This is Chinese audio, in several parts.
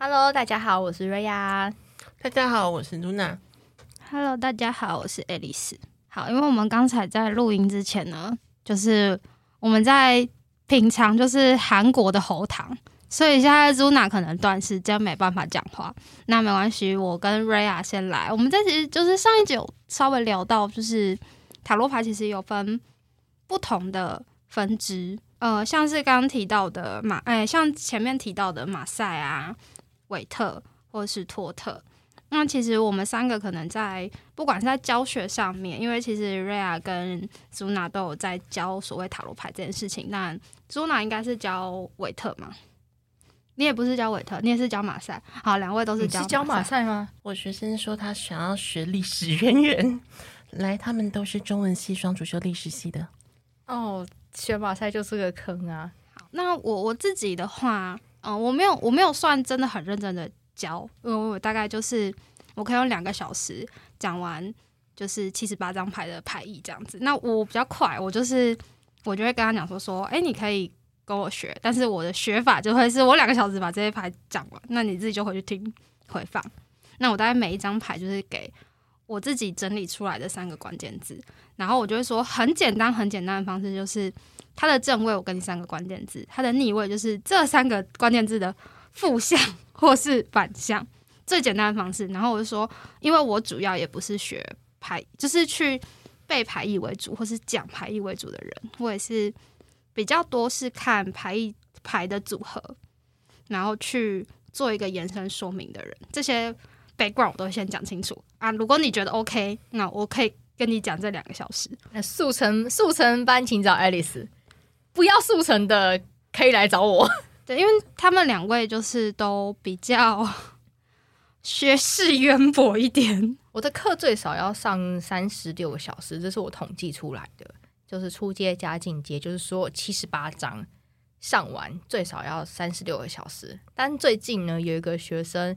Hello，大家好，我是瑞亚。大家好，我是露娜。Hello，大家好，我是爱丽丝。好，因为我们刚才在录音之前呢，就是我们在品尝就是韩国的喉糖，所以现在 Zuna 可能短时间没办法讲话。那没关系，我跟 Raya 先来。我们这其实就是上一集有稍微聊到，就是塔罗牌其实有分不同的分支，呃，像是刚刚提到的马，哎、像前面提到的马赛啊、韦特或者是托特。那其实我们三个可能在不管是在教学上面，因为其实瑞亚跟朱娜都有在教所谓塔罗牌这件事情。那朱娜应该是教韦特嘛？你也不是教韦特，你也是教马赛。好，两位都是教是教马赛。赛吗？我学生说他想要学历史渊源，来，他们都是中文系双主修历史系的。哦，学马赛就是个坑啊。那我我自己的话，嗯、我没有我没有算真的很认真的教，因为我大概就是我可以用两个小时讲完，就是七十八张牌的牌意这样子。那我比较快，我就是我就会跟他讲说说，哎、你可以跟我学，但是我的学法就会是我两个小时把这些牌讲完，那你自己就回去听回放。那我大概每一张牌就是给我自己整理出来的三个关键字，然后我就会说很简单很简单的方式就是。它的正位我给你三个关键字，它的逆位就是这三个关键字的负向或是反向，最简单的方式。然后我就说，因为我主要也不是学牌，就是去背牌意为主或是讲牌意为主的人，我也是比较多是看牌意牌的组合，然后去做一个延伸说明的人。这些 background 我都会先讲清楚啊。如果你觉得 OK，那我可以跟你讲这两个小时。那速成速成班请找爱丽丝，不要速成的可以来找我。对，因为他们两位就是都比较 学识渊博一点。我的课最少要上三十六个小时，这是我统计出来的，就是初阶加进阶，就是说七十八章上完最少要三十六个小时。但最近呢，有一个学生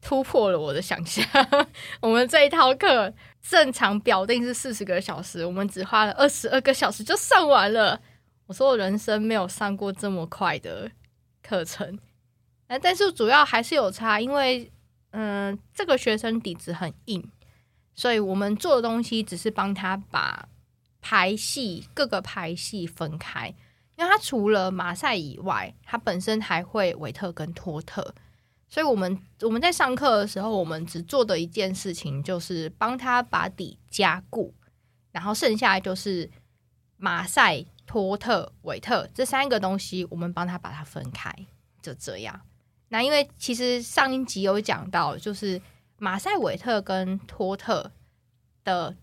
突破了我的想象，我们这一套课正常表定是四十个小时，我们只花了二十二个小时就上完了。我说我人生没有上过这么快的课程，但是主要还是有差，因为嗯、这个学生底子很硬，所以我们做的东西只是帮他把排戏各个排戏分开，因为他除了马赛以外，他本身还会韦特跟托特，所以我们我们在上课的时候，我们只做的一件事情就是帮他把底加固，然后剩下就是马赛、托特、韦特这三个东西，我们帮他把它分开，就这样。那因为其实上一集有讲到，就是马赛韦特跟托特的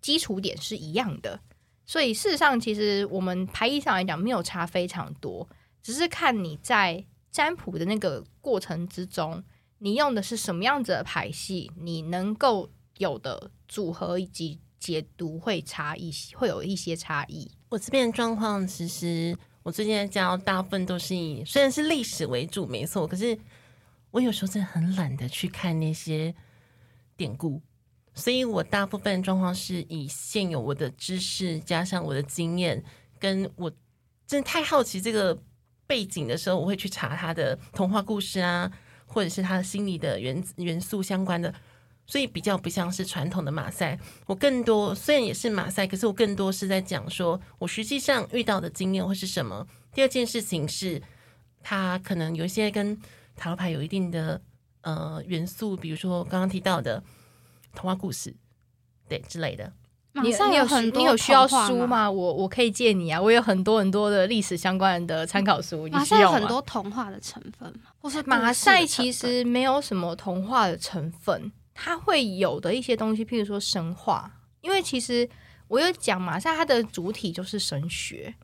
基础点是一样的，所以事实上其实我们牌意上来讲没有差非常多，只是看你在占卜的那个过程之中，你用的是什么样子的牌系，你能够有的组合以及解读会差异，会有一些差异。我这边的状况，其实我最近在教，大部分都是以虽然是历史为主，没错，可是我有时候真的很懒得去看那些典故，所以我大部分状况是以现有我的知识加上我的经验，跟我真的太好奇这个背景的时候，我会去查他的童话故事啊，或者是他的心理的元元素相关的。所以比较不像是传统的马赛，我更多虽然也是马赛，可是我更多是在讲说我实际上遇到的经验会是什么。第二件事情是，它可能有一些跟塔罗牌有一定的呃元素，比如说刚刚提到的童话故事，对之类的。你马上你有很多你有需要？书吗？我我可以借你啊，我有很多很多的历史相关的参考书，你马赛有需要吗很多童话的成分吗，或是马赛其实没有什么童话的成分，它会有的一些东西，譬如说神话，因为其实我有讲马赛它的主体就是神学，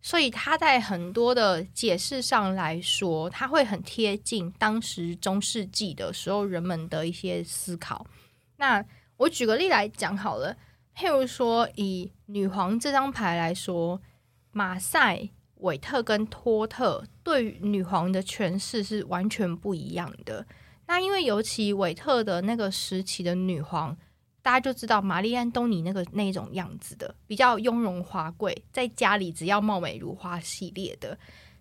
所以它在很多的解释上来说，它会很贴近当时中世纪的时候人们的一些思考。那我举个例来讲好了，譬如说以女皇这张牌来说，马赛、韦特跟托特对女皇的诠释是完全不一样的。那因为尤其韦特的那个时期的女皇，大家就知道玛丽安东尼那个那种样子的，比较雍容华贵，在家里只要貌美如花系列的。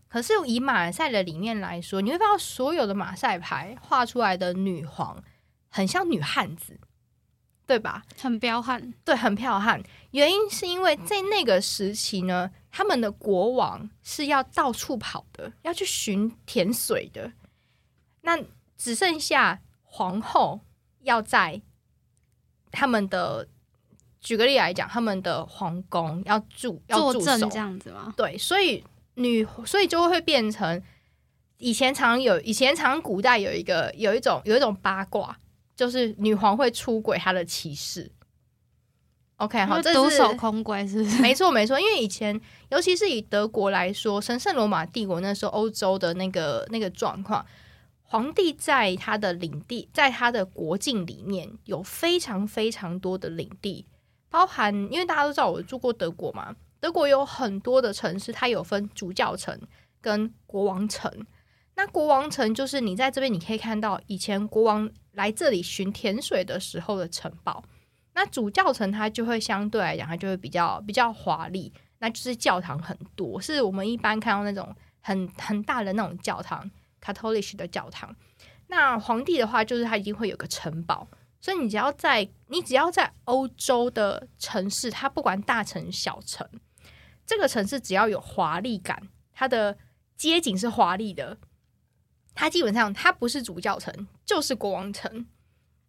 可是以马赛的理念来说，你会发现所有的马赛牌画出来的女皇很像女汉子，对吧？很彪悍，对，很彪悍。原因是因为在那个时期呢，他们的国王是要到处跑的，要去寻甜水的。那只剩下皇后要在他们的，举个例来讲，他们的皇宫要住要驻守坐镇这样子吗？对，所以女，所以就会变成以前常有，以前常古代有一个有一种有一种八卦，就是女皇会出轨她的骑士。OK，好，这是独守空闺是是？没错没错，因为以前尤其是以德国来说，神圣罗马帝国那时候欧洲的那个那个状况，皇帝在他的领地，在他的国境里面有非常非常多的领地，包含因为大家都知道我住过德国嘛，德国有很多的城市，它有分主教城跟国王城。那国王城就是你在这边你可以看到以前国王来这里寻甜水的时候的城堡。那主教城它就会相对来讲，它就会比较比较华丽，那就是教堂很多，是我们一般看到那种很很大的那种教堂，Catholic 的教堂。那皇帝的话，就是他一定会有个城堡，所以你只要在你只要在欧洲的城市，它不管大城小城，这个城市只要有华丽感，它的街景是华丽的，它基本上它不是主教城就是国王城，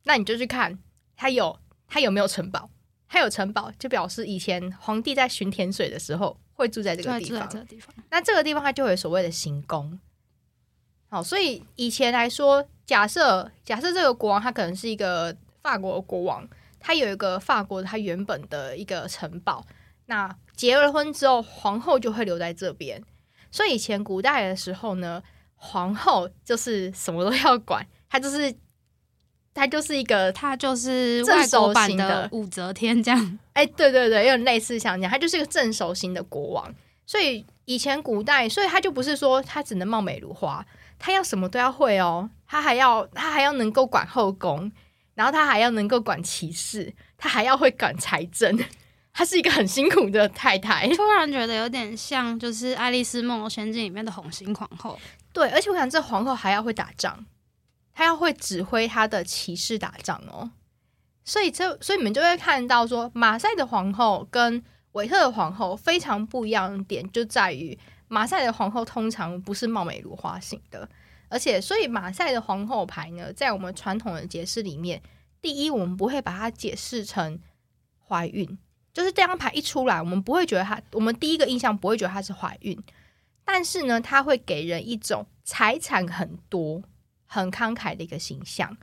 那你就去看它有。它有没有城堡？它有城堡，就表示以前皇帝在巡田水的时候会住在这个地方。这个地方，那这个地方它就有所谓的行宫。好，所以以前来说，假设假设这个国王他可能是一个法国国王，他有一个法国他原本的一个城堡。那结了婚之后，皇后就会留在这边。所以以前古代的时候呢，皇后就是什么都要管，她就是。她就是一个，她就是外国版的武则天这样。哎，对对对，有点类似像这样，她就是一个镇守型的国王。所以以前古代，所以她就不是说她只能貌美如花，她要什么都要会哦。她还要她还要能够管后宫，然后她还要能够管骑士，她还要会管财政。她是一个很辛苦的太太。突然觉得有点像，就是《爱丽丝梦游仙境》里面的红心皇后。对，而且我想这皇后还要会打仗。她要会指挥她的骑士打仗哦，所以这所以你们就会看到说，马赛的皇后跟维特的皇后非常不一样的点，就在于马赛的皇后通常不是貌美如花型的，而且所以马赛的皇后牌呢，在我们传统的解释里面，第一，我们不会把它解释成怀孕，就是这张牌一出来，我们不会觉得它，我们第一个印象不会觉得它是怀孕，但是呢，它会给人一种财产很多。很慷慨的一个形象，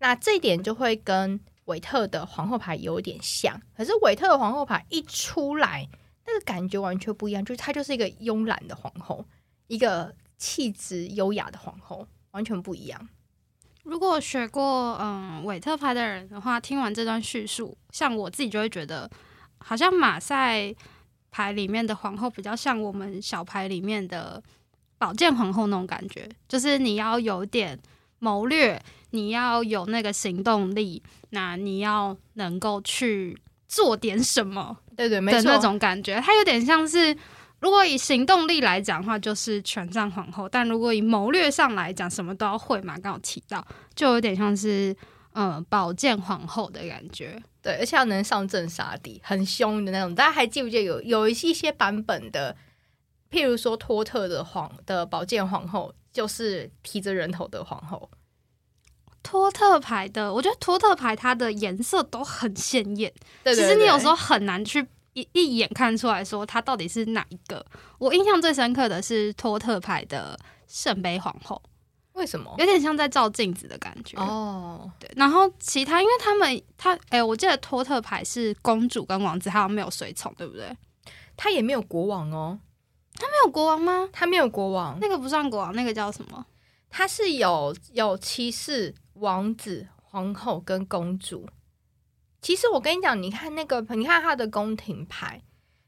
那这一点就会跟韦特的皇后牌有点像。可是韦特的皇后牌一出来，那个感觉完全不一样，就是她就是一个慵懒的皇后，一个气质优雅的皇后，完全不一样。如果学过嗯韦特牌的人的话，听完这段叙述，像我自己就会觉得，好像马赛牌里面的皇后比较像我们小牌里面的。宝剑皇后那种感觉，就是你要有点谋略，你要有那个行动力，那你要能够去做点什么，对对，没错，那种感觉，它有点像是，如果以行动力来讲的话，就是权杖皇后；但如果以谋略上来讲，什么都要会嘛，刚好提到，就有点像是嗯宝剑皇后的感觉，对，而且要能上阵杀敌，很凶的那种。大家还记不记得有有一些版本的？譬如说，托特的皇的宝剑皇后就是提着人头的皇后。托特牌的，我觉得托特牌它的颜色都很鲜艳。对其实你有时候很难去一一眼看出来说它到底是哪一个。我印象最深刻的是托特牌的圣杯皇后。为什么？有点像在照镜子的感觉哦。对，然后其他，因为他们他哎，我记得托特牌是公主跟王子，好像没有随从，对不对？他也没有国王哦。他没有国王吗？他没有国王，那个不算国王，那个叫什么？他是有有骑士、王子、皇后跟公主。其实我跟你讲，你看那个，你看他的宫廷牌，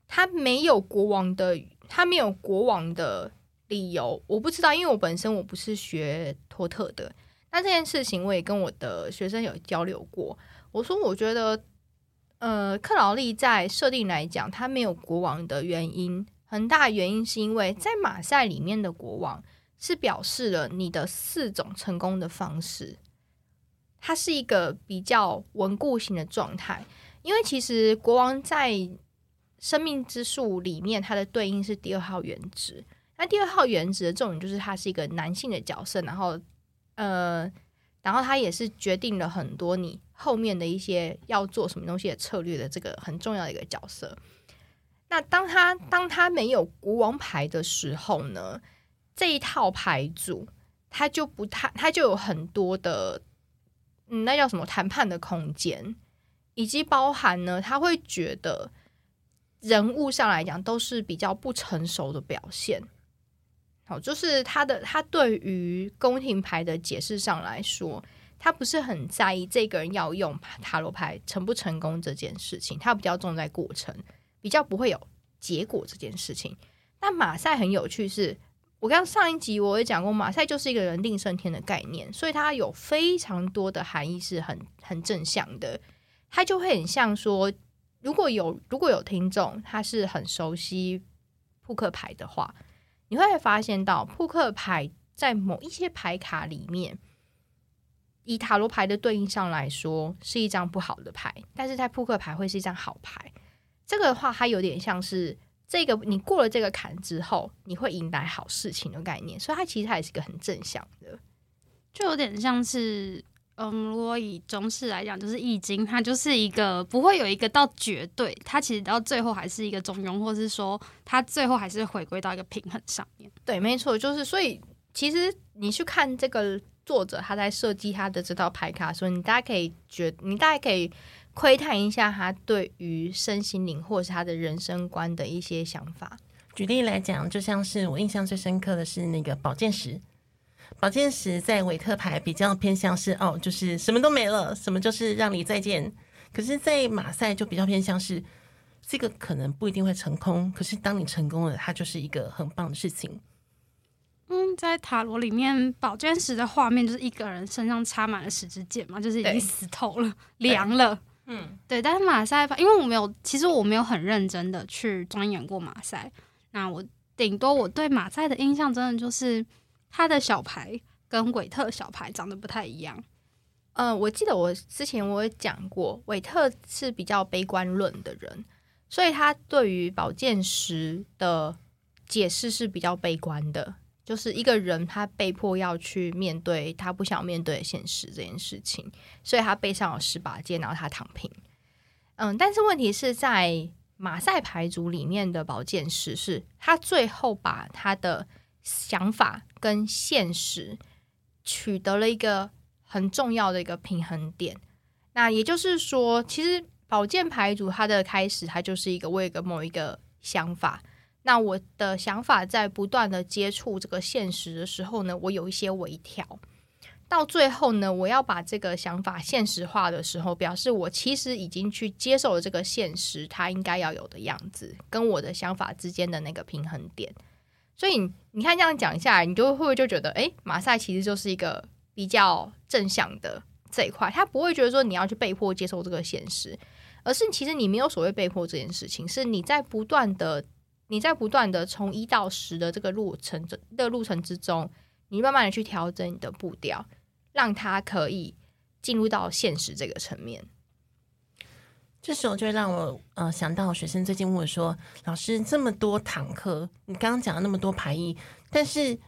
他没有国王的，他没有国王的理由，我不知道，因为我本身我不是学托特的。那这件事情我也跟我的学生有交流过，我说我觉得，呃，克劳利在设定来讲，他没有国王的原因。很大原因是因为在马赛里面的国王是表示了你的四种成功的方式，它是一个比较稳固型的状态。因为其实国王在生命之树里面，它的对应是第二号原子。那第二号原子的重点就是他是一个男性的角色，然后呃，然后他也是决定了很多你后面的一些要做什么东西的策略的这个很重要的一个角色。那当他当他没有国王牌的时候呢，这一套牌组他就不太，他就有很多的，嗯，那叫什么谈判的空间，以及包含呢，他会觉得人物上来讲都是比较不成熟的表现。就是他的他对于宫廷牌的解释上来说，他不是很在意这个人要用塔罗牌成不成功这件事情，他比较重在过程，比较不会有结果这件事情。那马赛很有趣，是我刚上一集我也讲过，马赛就是一个人定胜天的概念，所以它有非常多的含义是很很正向的，它就会很像说，如果有如果有听众他是很熟悉扑克牌的话。你会发现到扑克牌在某一些牌卡里面，以塔罗牌的对应上来说是一张不好的牌，但是在扑克牌会是一张好牌。这个的话，它有点像是这个你过了这个坎之后，你会迎来好事情的概念，所以它其实它也是一个很正向的，就有点像是。嗯，如果以中式来讲，就是易经，它就是一个不会有一个到绝对，它其实到最后还是一个中庸，或是说它最后还是回归到一个平衡上面。对，没错，就是所以其实你去看这个作者他在设计他的这套牌卡，的时候你大家可以觉，你大家可以窥探一下他对于身心灵或是他的人生观的一些想法。举例来讲，就像是我印象最深刻的是那个宝剑石。宝剑十在韦特牌比较偏向是哦，就是什么都没了，什么就是让你再见。可是，在马赛就比较偏向是这个可能不一定会成功，可是当你成功了，它就是一个很棒的事情。嗯，在塔罗里面，宝剑十的画面就是一个人身上插满了十支箭嘛，就是已经死透了，凉了。嗯，对。但是马赛，因为我没有，其实我没有很认真的去钻研过马赛，那我顶多我对马赛的印象真的就是。他的小牌跟韦特小牌长得不太一样。嗯，我记得我之前我也讲过，韦特是比较悲观论的人，所以他对于宝剑十的解释是比较悲观的，就是一个人他被迫要去面对他不想面对的现实这件事情，所以他背上有十把剑，然后他躺平。嗯，但是问题是在马赛牌组里面的宝剑十是他最后把他的。想法跟现实取得了一个很重要的一个平衡点。那也就是说，其实宝剑牌组它的开始，它就是一个为一个某一个想法。那我的想法在不断的接触这个现实的时候呢，我有一些微调。到最后呢，我要把这个想法现实化的时候，表示我其实已经去接受了这个现实，它应该要有的样子，跟我的想法之间的那个平衡点。所以你看这样讲下来，你就会不会就觉得，哎，马赛其实就是一个比较正向的这一块，他不会觉得说你要去被迫接受这个现实，而是其实你没有所谓被迫这件事情，是你在不断的你在不断的从一到十的这个路程的路程之中，你慢慢的去调整你的步调，让它可以进入到现实这个层面。这时候就会让我呃想到学生最近问我说：“老师，这么多堂课，你刚刚讲了那么多排异，但是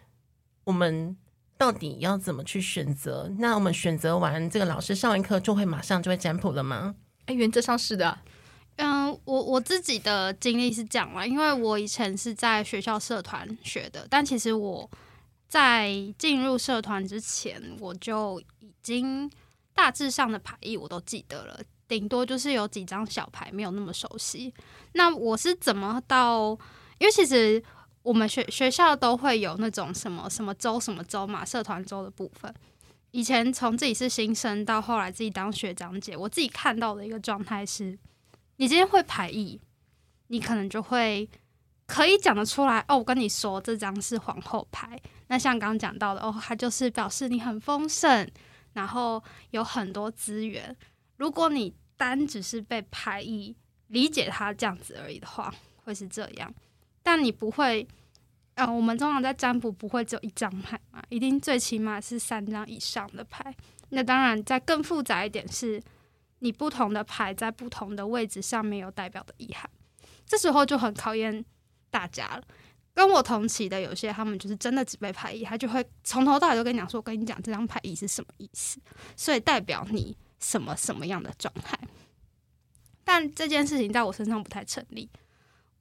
我们到底要怎么去选择？那我们选择完这个老师上完课就会马上就会占卜了吗？”哎，原则上是的。嗯，我我自己的经历是这样啦，因为我以前是在学校社团学的，但其实我在进入社团之前，我就已经大致上的排异我都记得了。顶多就是有几张小牌没有那么熟悉。那我是怎么到？因为其实我们学学校都会有那种什么什么周什么周嘛，社团周的部分。以前从自己是新生到后来自己当学长姐，我自己看到的一个状态是：你今天会排异，你可能就会可以讲得出来。哦，我跟你说，这张是皇后牌。那像刚刚讲到的，哦，它就是表示你很丰盛，然后有很多资源。如果你单只是被排异理解它这样子而已的话，会是这样。但你不会，呃，我们通常在占卜不会只有一张牌嘛，一定最起码是三张以上的牌。那当然，再更复杂一点是，你不同的牌在不同的位置上面有代表的意涵，这时候就很考验大家了。跟我同期的有些，他们就是真的只背牌意，他就会从头到尾都跟你讲说：“我跟你讲，这张牌意是什么意思，所以代表你什么什么样的状态。”但这件事情在我身上不太成立。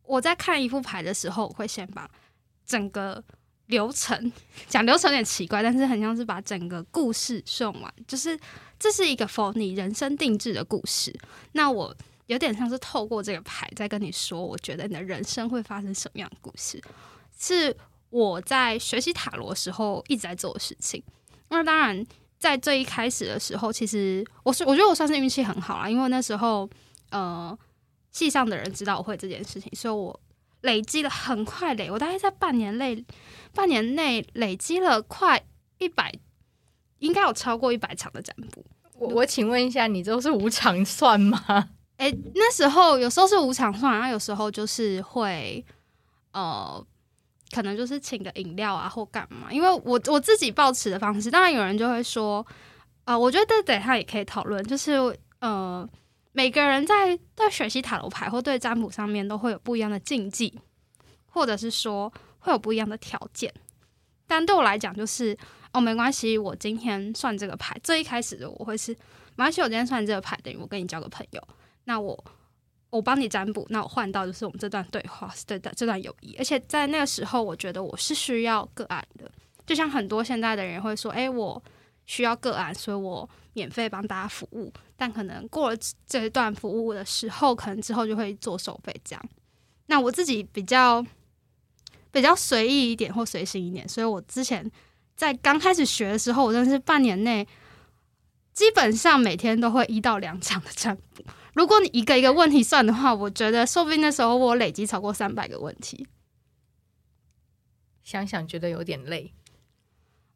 我在看一副牌的时候，我会先把整个流程讲流程有点奇怪，但是很像是把整个故事顺完，就是这是一个 for 你人生定制的故事。那我。有点像是透过这个牌在跟你说，我觉得你的人生会发生什么样的故事，是我在学习塔罗时候一直在做的事情。那当然，在最一开始的时候，其实我是我觉得我算是运气很好啦，因为那时候呃，系上的人知道我会这件事情，所以我累积了很快累，我大概在半年内半年内累积了快一百，应该有超过一百场的占卜。我我请问一下，你都是无偿算吗？哎，那时候有时候是无偿算，然后有时候就是会，呃，可能就是请个饮料啊或干嘛。因为我我自己抱持的方式，当然有人就会说，呃，我觉得等下也可以讨论，就是呃，每个人在在学习塔罗牌或对占卜上面都会有不一样的禁忌，或者是说会有不一样的条件。但对我来讲，就是哦，没关系，我今天算这个牌，最一开始的我会是，没关系，我今天算这个牌，等于我跟你交个朋友。那我我帮你占卜，那我换到就是我们这段对话，对的这段友谊。而且在那个时候，我觉得我是需要个案的，就像很多现在的人会说：“哎，我需要个案，所以我免费帮大家服务。”但可能过了这一段服务的时候，可能之后就会做收费这样。那我自己比较比较随意一点或随心一点，所以我之前在刚开始学的时候，我真的是半年内基本上每天都会一到两场的占卜。如果你一个一个问题算的话，我觉得说不定那时候我累积超过三百个问题。想想觉得有点累。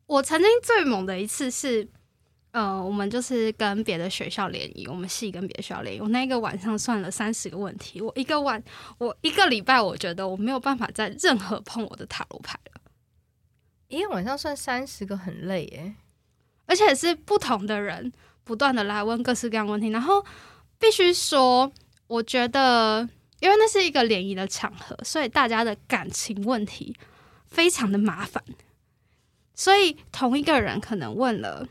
我曾经最猛的一次是，呃，我们就是跟别的学校联谊，我们系跟别的学校联谊。我那个晚上算了三十个问题，我一个晚，我一个礼拜，我觉得我没有办法再任何碰我的塔罗牌了。一个晚上算三十个很累耶，而且是不同的人不断的来问各式各样问题，然后。必须说，我觉得，因为那是一个联谊的场合，所以大家的感情问题非常的麻烦。所以同一个人可能问了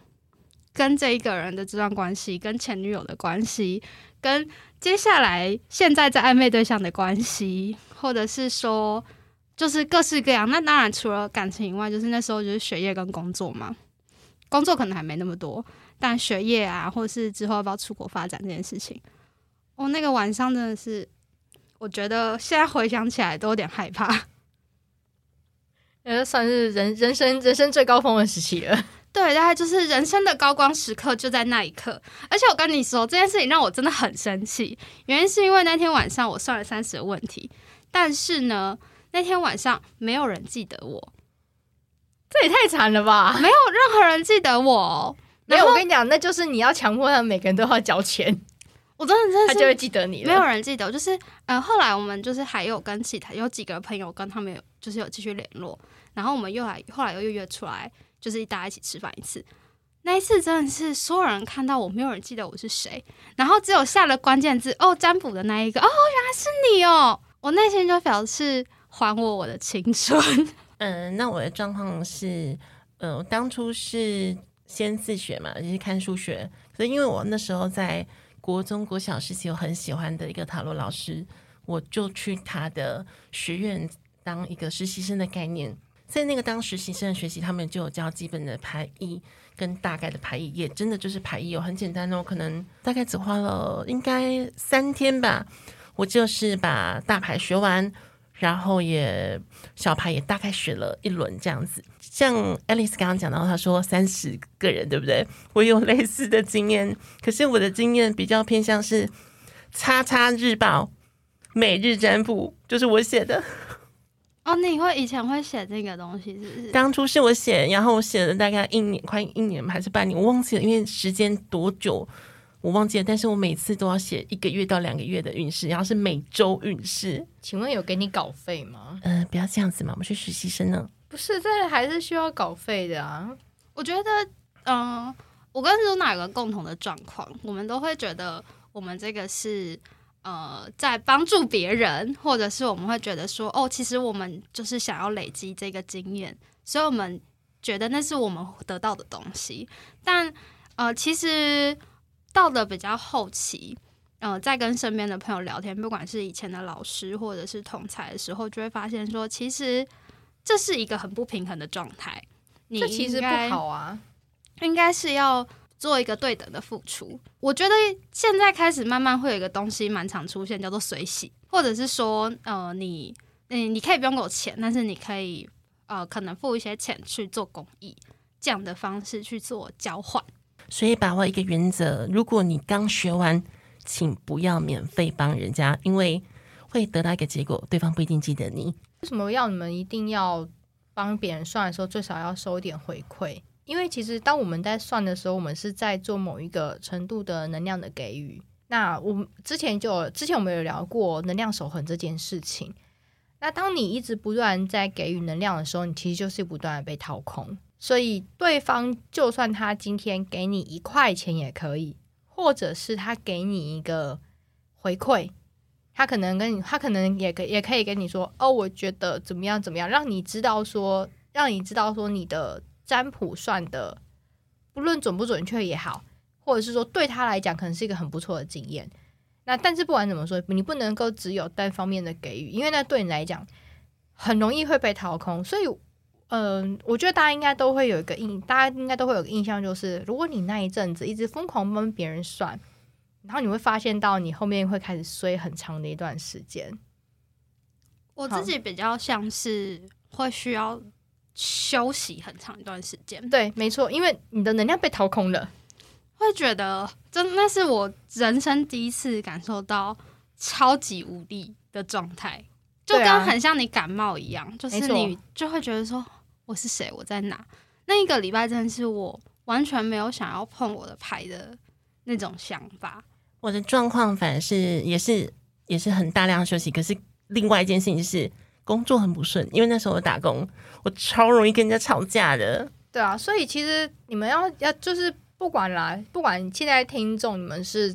跟这一个人的这段关系、跟前女友的关系、跟接下来现在在暧昧对象的关系，或者是说就是各式各样。那当然除了感情以外，就是那时候就是学业跟工作嘛。工作可能还没那么多。但学业啊，或是之后要不要出国发展这件事情，哦，那个晚上真的是，我觉得现在回想起来都有点害怕。呃，算是人人生人生最高峰的时期了。对，大概就是人生的高光时刻就在那一刻。而且我跟你说，这件事情让我真的很生气，原因是因为那天晚上我算了三十个问题，但是呢，那天晚上没有人记得我，这也太惨了吧！没有任何人记得我。没有，我跟你讲，那就是你要强迫他们每个人都要交钱，我真的真的他就会记得你。没有人记得，就是呃，后来我们就是还有跟其他有几个朋友跟他们有就是有继续联络，然后我们又来后来又约出来，就是大家一起吃饭一次。那一次真的是所有人看到我，没有人记得我是谁，然后只有下了关键字哦，占卜的那一个哦，原来是你哦，我内心就表示还我我的青春。嗯，那我的状况是，呃，当初是。先自学嘛，就是看数学。可是因为我那时候在国中国小时期有很喜欢的一个塔罗老师，我就去他的学院当一个实习生的概念。在那个当实习生的学习，他们就有教基本的排意跟大概的排意，也真的就是排意哦，很简单哦，可能大概只花了应该三天吧，我就是把大牌学完。然后也小牌也大概学了一轮这样子，像 Alice 刚刚讲到，他说三十个人对不对？我有类似的经验，可是我的经验比较偏向是叉叉日报每日占卜，就是我写的。哦，你会以前会写这个东西是不是？当初是我写，然后我写了大概一年，快一年还是半年，我忘记了，因为时间多久。我忘记了，但是我每次都要写一个月到两个月的运势，然后是每周运势。请问有给你稿费吗？呃，不要这样子嘛，我们是实习生呢。不是，这还是需要稿费的啊。我觉得，嗯、我跟露娜有个共同的状况，我们都会觉得我们这个是呃在帮助别人，或者是我们会觉得说，哦，其实我们就是想要累积这个经验，所以我们觉得那是我们得到的东西。但呃，其实到了比较后期。呃，在跟身边的朋友聊天，不管是以前的老师或者是同才的时候，就会发现说，其实这是一个很不平衡的状态。你这其实应该不好啊。应该是要做一个对等的付出。我觉得现在开始慢慢会有一个东西蛮常出现，叫做随喜，或者是说，呃，你，嗯，你可以不用给我钱，但是你可以，呃，可能付一些钱去做公益，这样的方式去做交换。所以把握一个原则：如果你刚学完，请不要免费帮人家，因为会得到一个结果，对方不一定记得你。为什么要你们一定要帮别人算的时候，最少要收一点回馈？因为其实当我们在算的时候，我们是在做某一个程度的能量的给予。那我们之前就之前我们有聊过能量守恒这件事情。那当你一直不断在给予能量的时候，你其实就是不断的被掏空。所以对方就算他今天给你一块钱也可以，或者是他给你一个回馈，他可能跟你，他可能也可也可以跟你说，哦，我觉得怎么样怎么样，让你知道说，让你知道说你的占卜算的，不论准不准确也好，或者是说对他来讲可能是一个很不错的经验。那但是不管怎么说，你不能够只有单方面的给予，因为那对你来讲很容易会被掏空。所以，嗯、我觉得大家应该都会有一个印，大家应该都会有个印象，就是如果你那一阵子一直疯狂帮别人算，然后你会发现到你后面会开始衰很长的一段时间。我自己比较像是会需要休息很长一段时间，对，没错，因为你的能量被掏空了。会觉得真那是我人生第一次感受到超级无力的状态，就跟很像你感冒一样，就是你就会觉得说我是谁，我在哪。那一个礼拜真的是我完全没有想要碰我的牌的那种想法。我的状况反而是也是也是很大量休息，可是另外一件事情就是工作很不顺，因为那时候我打工，我超容易跟人家吵架的。对啊，所以其实你们要要就是不管啦，不管现在听众你们是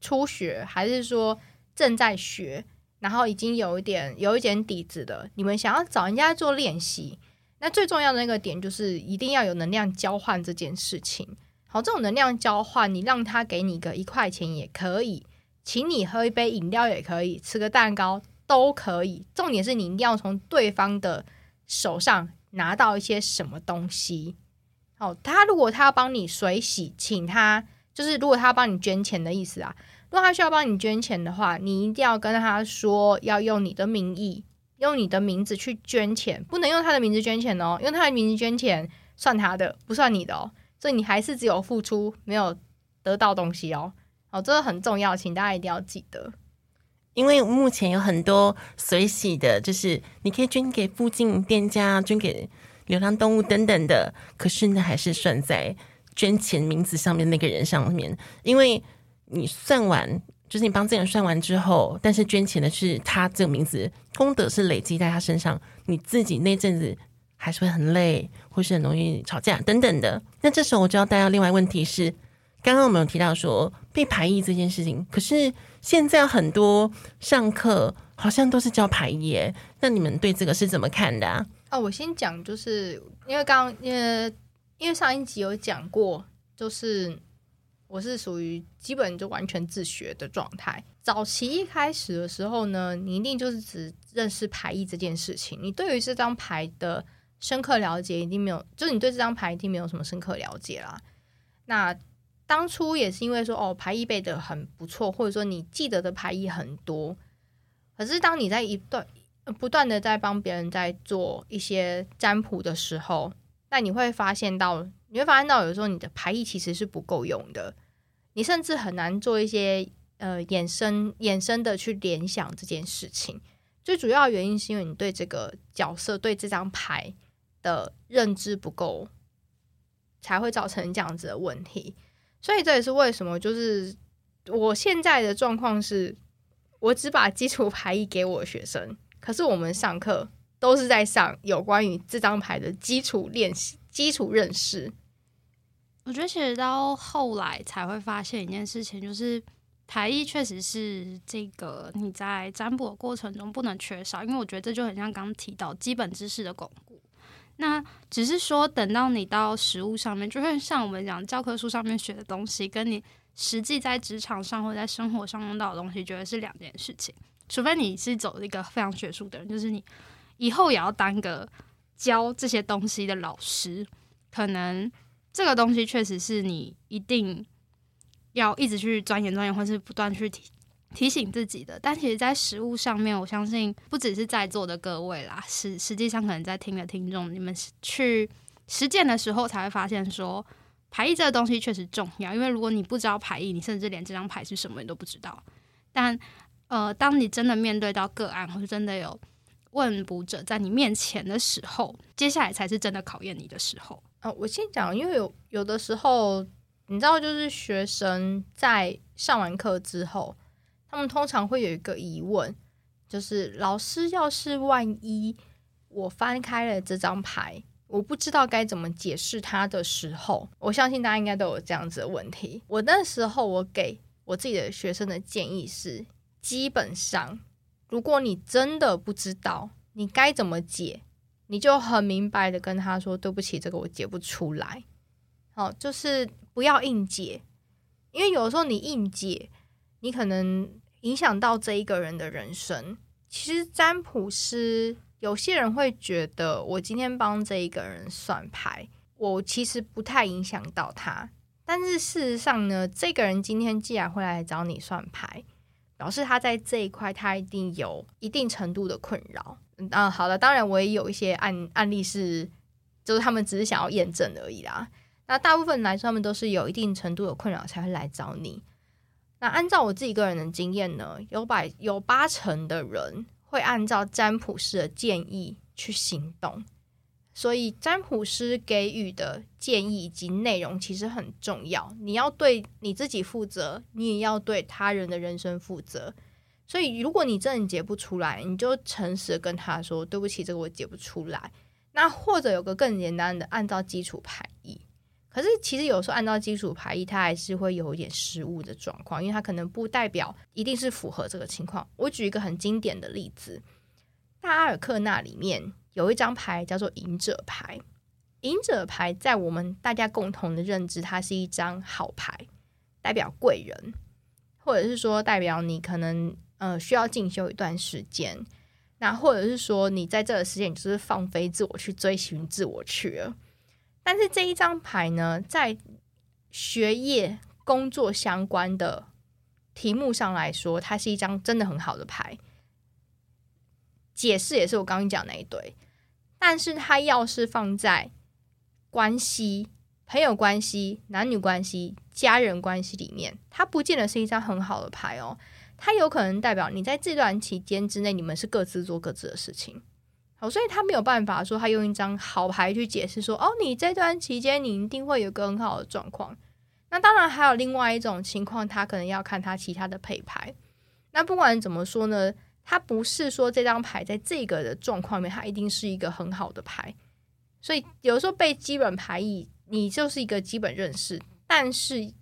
初学还是说正在学，然后已经有一点有一点底子的，你们想要找人家做练习，那最重要的那个点就是一定要有能量交换这件事情。好，这种能量交换，你让他给你个一块钱也可以，请你喝一杯饮料也可以，吃个蛋糕都可以。重点是你一定要从对方的手上拿到一些什么东西。好，他如果他要帮你水洗，请他就是如果他要帮你捐钱的意思啊，如果他需要帮你捐钱的话，你一定要跟他说要用你的名义，用你的名字去捐钱，不能用他的名字捐钱哦，用他的名字捐钱算他的，不算你的哦。所以你还是只有付出，没有得到东西哦。好，这个很重要，请大家一定要记得。因为目前有很多随喜的，就是你可以捐给附近店家，捐给流浪动物等等的，可是呢，还是算在捐钱名字上面那个人上面，因为你算完，就是你帮这个人算完之后，但是捐钱的是他这个名字，功德是累积在他身上，你自己那阵子还是会很累，或是很容易吵架等等的。那这时候我就要带到另外问题是，刚刚我们有提到说被排异这件事情，可是现在很多上课好像都是教排异耶，那你们对这个是怎么看的、啊？哦，我先讲，就是因为刚因为因为上一集有讲过，就是我是属于基本就完全自学的状态。早期一开始的时候呢，你一定就是只认识排异这件事情，你对于这张牌的深刻了解一定没有，就是你对这张牌一定没有什么深刻了解啦。那当初也是因为说哦，牌意背的很不错，或者说你记得的牌意很多，可是当你在一段不断的在帮别人在做一些占卜的时候，那你会发现到，你会发现到有时候你的牌意其实是不够用的，你甚至很难做一些呃衍生衍生的去联想这件事情。最主要的原因是因为你对这个角色、对这张牌的认知不够，才会造成这样子的问题。所以这也是为什么，就是我现在的状况是，我只把基础牌意给我的学生，可是我们上课都是在上有关于这张牌的基础练习、基础认识。我觉得其实到后来才会发现一件事情，就是牌意确实是这个你在占卜的过程中不能缺少，因为我觉得这就很像刚刚提到基本知识的巩。那只是说，等到你到实物上面，就会像我们讲教科书上面学的东西，跟你实际在职场上或在生活上用到的东西，觉得是两件事情。除非你是走一个非常学术的人，就是你以后也要当个教这些东西的老师，可能这个东西确实是你一定要一直去钻研钻研，或是不断去提。提醒自己的，但其实，在实物上面，我相信不只是在座的各位啦，实实际上可能在听的听众，你们去实践的时候，才会发现说，牌意这个东西确实重要。因为如果你不知道牌意，你甚至连这张牌是什么你都不知道。但呃，当你真的面对到个案，或是真的有问卜者在你面前的时候，接下来才是真的考验你的时候。啊，我先讲，因为有有的时候，你知道，就是学生在上完课之后。他们通常会有一个疑问，就是老师，要是万一我翻开了这张牌，我不知道该怎么解释它的时候，我相信大家应该都有这样子的问题。我那时候我给我自己的学生的建议是，基本上如果你真的不知道你该怎么解，你就很明白的跟他说：“对不起，这个我解不出来。”好，就是不要硬解，因为有时候你硬解。你可能影响到这一个人的人生。其实占卜师有些人会觉得，我今天帮这一个人算牌，我其实不太影响到他。但是事实上呢，这个人今天既然会来找你算牌，表示他在这一块他一定有一定程度的困扰。嗯，好的，当然我也有一些案案例是，就是他们只是想要验证而已啦。那大部分来说，他们都是有一定程度的困扰才会来找你。那按照我自己个人的经验呢，有百有八成的人会按照占卜师的建议去行动，所以占卜师给予的建议以及内容其实很重要。你要对你自己负责，你也要对他人的人生负责。所以，如果你真的解不出来，你就诚实跟他说：“对不起，这个我解不出来。”那或者有个更简单的，按照基础排意。可是，其实有时候按照基础排异，它还是会有一点失误的状况，因为它可能不代表一定是符合这个情况。我举一个很经典的例子，大阿尔克纳里面有一张牌叫做隐者牌。隐者牌在我们大家共同的认知，它是一张好牌，代表贵人，或者是说代表你可能呃需要进修一段时间，那或者是说你在这个时间，你就是放飞自我去追寻自我去了。但是这一张牌呢，在学业、工作相关的题目上来说，它是一张真的很好的牌。解释也是我刚刚讲那一堆，但是它要是放在关系、朋友关系、男女关系、家人关系里面，它不见得是一张很好的牌哦。它有可能代表你在这段期间之内，你们是各自做各自的事情。好，所以他没有办法说他用一张好牌去解释说，哦，你这段期间你一定会有个很好的状况。那当然还有另外一种情况，他可能要看他其他的配牌。那不管怎么说呢，他不是说这张牌在这个的状况面，它一定是一个很好的牌。所以有时候背基本牌意，你就是一个基本认识，但是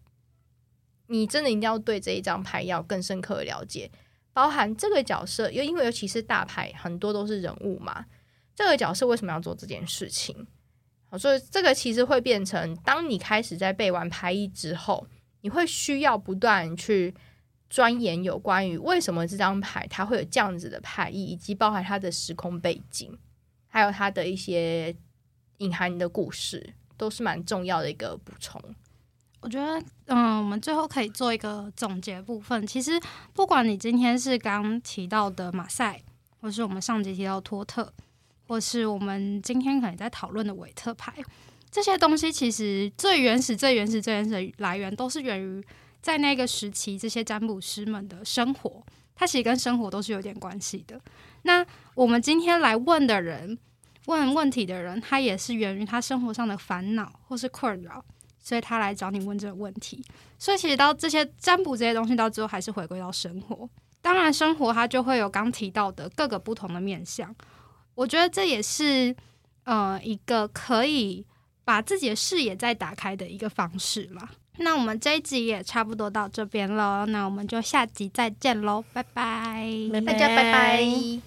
你真的一定要对这一张牌要更深刻的了解。包含这个角色，又因为尤其是大牌，很多都是人物嘛。这个角色为什么要做这件事情？所以这个其实会变成，当你开始在背完牌意之后，你会需要不断去钻研有关于为什么这张牌它会有这样子的牌意，以及包含它的时空背景，还有它的一些隐含的故事，都是蛮重要的一个补充。我觉得，嗯，我们最后可以做一个总结部分。其实，不管你今天是刚提到的马赛，或是我们上集提到托特，或是我们今天可能在讨论的韦特牌，这些东西其实最原始、最原始、最原始的来源，都是源于在那个时期这些占卜师们的生活。它其实跟生活都是有点关系的。那我们今天来问的人，问问题的人，他也是源于他生活上的烦恼或是困扰。所以他来找你问这个问题。所以其实到这些占卜这些东西，到最后还是回归到生活。当然，生活它就会有刚提到的各个不同的面向。我觉得这也是呃一个可以把自己的视野再打开的一个方式嘛。那我们这一集也差不多到这边了，那我们就下集再见喽，拜，拜大家拜拜。